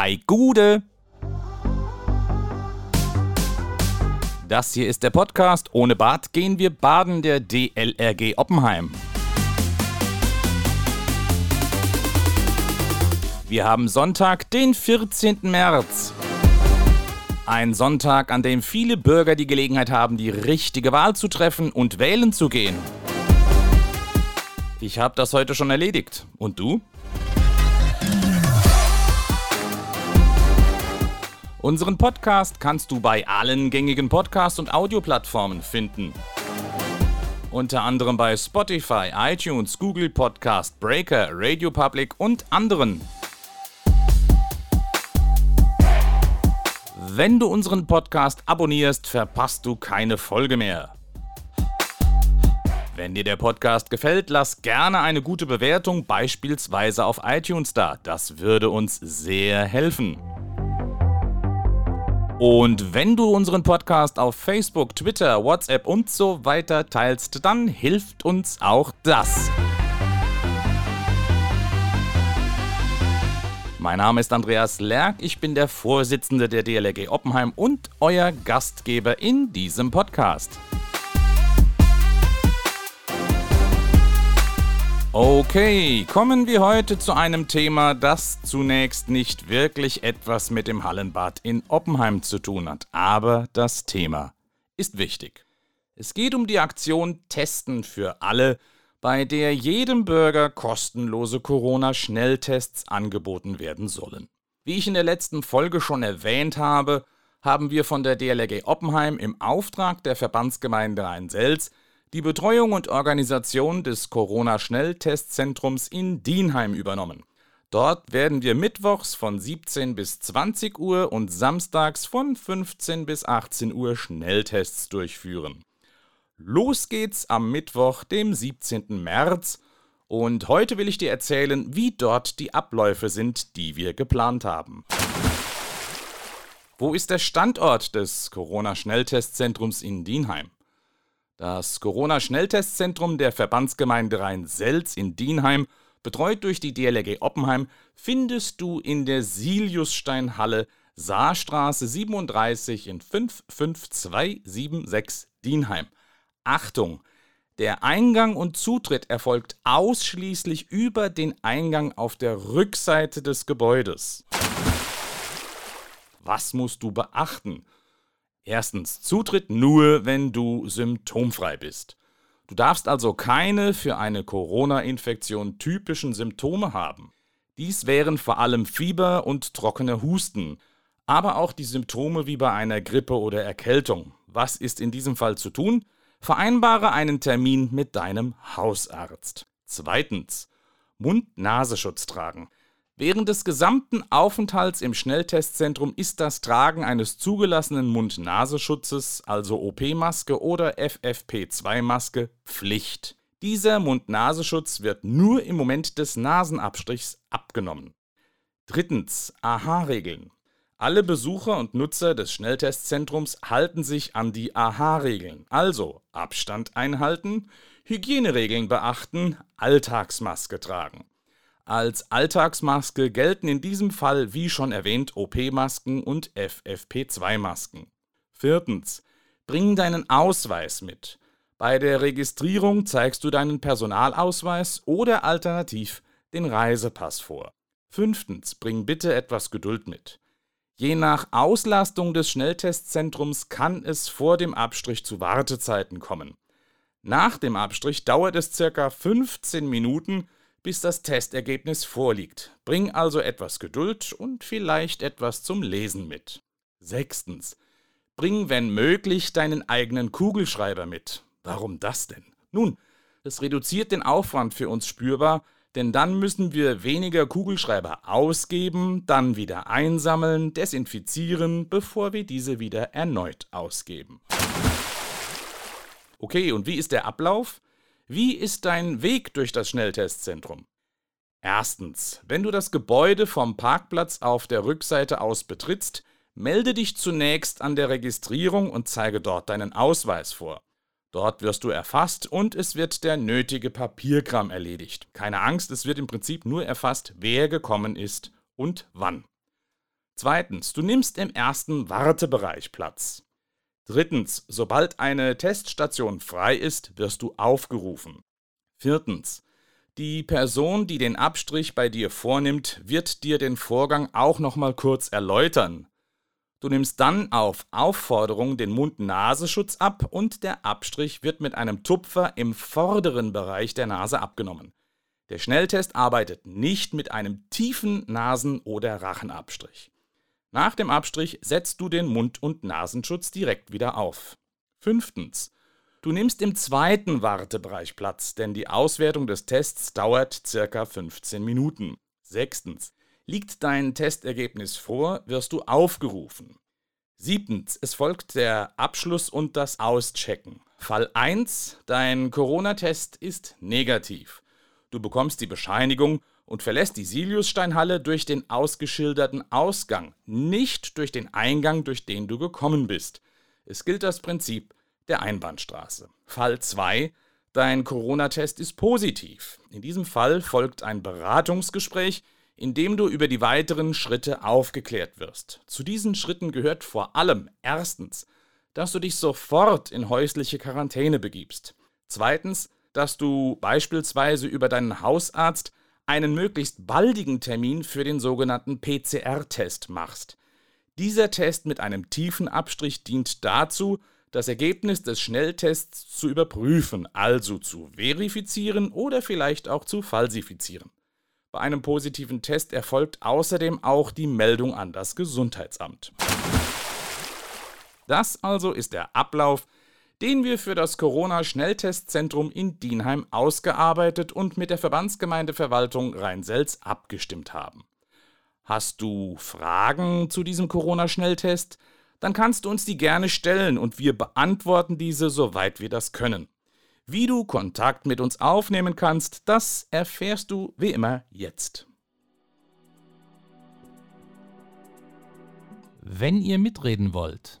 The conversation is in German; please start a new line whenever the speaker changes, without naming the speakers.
Ei Gude! Das hier ist der Podcast Ohne Bad gehen wir baden der DLRG Oppenheim. Wir haben Sonntag, den 14. März. Ein Sonntag, an dem viele Bürger die Gelegenheit haben, die richtige Wahl zu treffen und wählen zu gehen. Ich habe das heute schon erledigt. Und du? Unseren Podcast kannst du bei allen gängigen Podcast- und Audioplattformen finden. Unter anderem bei Spotify, iTunes, Google Podcast, Breaker, Radio Public und anderen. Wenn du unseren Podcast abonnierst, verpasst du keine Folge mehr. Wenn dir der Podcast gefällt, lass gerne eine gute Bewertung, beispielsweise auf iTunes da. Das würde uns sehr helfen. Und wenn du unseren Podcast auf Facebook, Twitter, WhatsApp und so weiter teilst, dann hilft uns auch das. Mein Name ist Andreas Lerck, ich bin der Vorsitzende der DLRG Oppenheim und euer Gastgeber in diesem Podcast. Okay, kommen wir heute zu einem Thema, das zunächst nicht wirklich etwas mit dem Hallenbad in Oppenheim zu tun hat, aber das Thema ist wichtig. Es geht um die Aktion Testen für alle, bei der jedem Bürger kostenlose Corona-Schnelltests angeboten werden sollen. Wie ich in der letzten Folge schon erwähnt habe, haben wir von der DLRG Oppenheim im Auftrag der Verbandsgemeinde Rhein-Selz die Betreuung und Organisation des Corona-Schnelltestzentrums in Dienheim übernommen. Dort werden wir mittwochs von 17 bis 20 Uhr und samstags von 15 bis 18 Uhr Schnelltests durchführen. Los geht's am Mittwoch, dem 17. März, und heute will ich dir erzählen, wie dort die Abläufe sind, die wir geplant haben. Wo ist der Standort des Corona-Schnelltestzentrums in Dienheim? Das Corona-Schnelltestzentrum der Verbandsgemeinde Rhein-Selz in Dienheim, betreut durch die DLRG Oppenheim, findest du in der Siliussteinhalle Saarstraße 37 in 55276 Dienheim. Achtung! Der Eingang und Zutritt erfolgt ausschließlich über den Eingang auf der Rückseite des Gebäudes. Was musst du beachten? Erstens, Zutritt nur, wenn du symptomfrei bist. Du darfst also keine für eine Corona-Infektion typischen Symptome haben. Dies wären vor allem Fieber und trockener Husten, aber auch die Symptome wie bei einer Grippe oder Erkältung. Was ist in diesem Fall zu tun? Vereinbare einen Termin mit deinem Hausarzt. Zweitens, Mund-Nasenschutz tragen. Während des gesamten Aufenthalts im Schnelltestzentrum ist das Tragen eines zugelassenen Mund-Nasenschutzes, also OP-Maske oder FFP2-Maske, Pflicht. Dieser Mund-Nasenschutz wird nur im Moment des Nasenabstrichs abgenommen. Drittens, AHA-Regeln. Alle Besucher und Nutzer des Schnelltestzentrums halten sich an die AHA-Regeln, also Abstand einhalten, Hygieneregeln beachten, Alltagsmaske tragen. Als Alltagsmaske gelten in diesem Fall, wie schon erwähnt, OP-Masken und FFP2-Masken. Viertens. Bring deinen Ausweis mit. Bei der Registrierung zeigst du deinen Personalausweis oder alternativ den Reisepass vor. Fünftens. Bring bitte etwas Geduld mit. Je nach Auslastung des Schnelltestzentrums kann es vor dem Abstrich zu Wartezeiten kommen. Nach dem Abstrich dauert es circa 15 Minuten, bis das Testergebnis vorliegt. Bring also etwas Geduld und vielleicht etwas zum Lesen mit. Sechstens. Bring, wenn möglich, deinen eigenen Kugelschreiber mit. Warum das denn? Nun, es reduziert den Aufwand für uns spürbar, denn dann müssen wir weniger Kugelschreiber ausgeben, dann wieder einsammeln, desinfizieren, bevor wir diese wieder erneut ausgeben. Okay, und wie ist der Ablauf? Wie ist dein Weg durch das Schnelltestzentrum? Erstens, wenn du das Gebäude vom Parkplatz auf der Rückseite aus betrittst, melde dich zunächst an der Registrierung und zeige dort deinen Ausweis vor. Dort wirst du erfasst und es wird der nötige Papierkram erledigt. Keine Angst, es wird im Prinzip nur erfasst, wer gekommen ist und wann. Zweitens, du nimmst im ersten Wartebereich Platz. Drittens, sobald eine Teststation frei ist, wirst du aufgerufen. Viertens, die Person, die den Abstrich bei dir vornimmt, wird dir den Vorgang auch nochmal kurz erläutern. Du nimmst dann auf Aufforderung den Mund-Nasenschutz ab und der Abstrich wird mit einem Tupfer im vorderen Bereich der Nase abgenommen. Der Schnelltest arbeitet nicht mit einem tiefen Nasen- oder Rachenabstrich. Nach dem Abstrich setzt du den Mund- und Nasenschutz direkt wieder auf. Fünftens. Du nimmst im zweiten Wartebereich Platz, denn die Auswertung des Tests dauert circa 15 Minuten. Sechstens. Liegt dein Testergebnis vor, wirst du aufgerufen. Siebtens. Es folgt der Abschluss und das Auschecken. Fall 1. Dein Corona-Test ist negativ. Du bekommst die Bescheinigung und verlässt die Siliussteinhalle durch den ausgeschilderten Ausgang, nicht durch den Eingang, durch den du gekommen bist. Es gilt das Prinzip der Einbahnstraße. Fall 2. Dein Corona-Test ist positiv. In diesem Fall folgt ein Beratungsgespräch, in dem du über die weiteren Schritte aufgeklärt wirst. Zu diesen Schritten gehört vor allem erstens, dass du dich sofort in häusliche Quarantäne begibst. Zweitens, dass du beispielsweise über deinen Hausarzt einen möglichst baldigen Termin für den sogenannten PCR-Test machst. Dieser Test mit einem tiefen Abstrich dient dazu, das Ergebnis des Schnelltests zu überprüfen, also zu verifizieren oder vielleicht auch zu falsifizieren. Bei einem positiven Test erfolgt außerdem auch die Meldung an das Gesundheitsamt. Das also ist der Ablauf, den wir für das Corona-Schnelltestzentrum in Dienheim ausgearbeitet und mit der Verbandsgemeindeverwaltung Rhein-Selz abgestimmt haben. Hast du Fragen zu diesem Corona-Schnelltest? dann kannst du uns die gerne stellen und wir beantworten diese, soweit wir das können. Wie du Kontakt mit uns aufnehmen kannst, das erfährst du wie immer jetzt.
Wenn ihr mitreden wollt,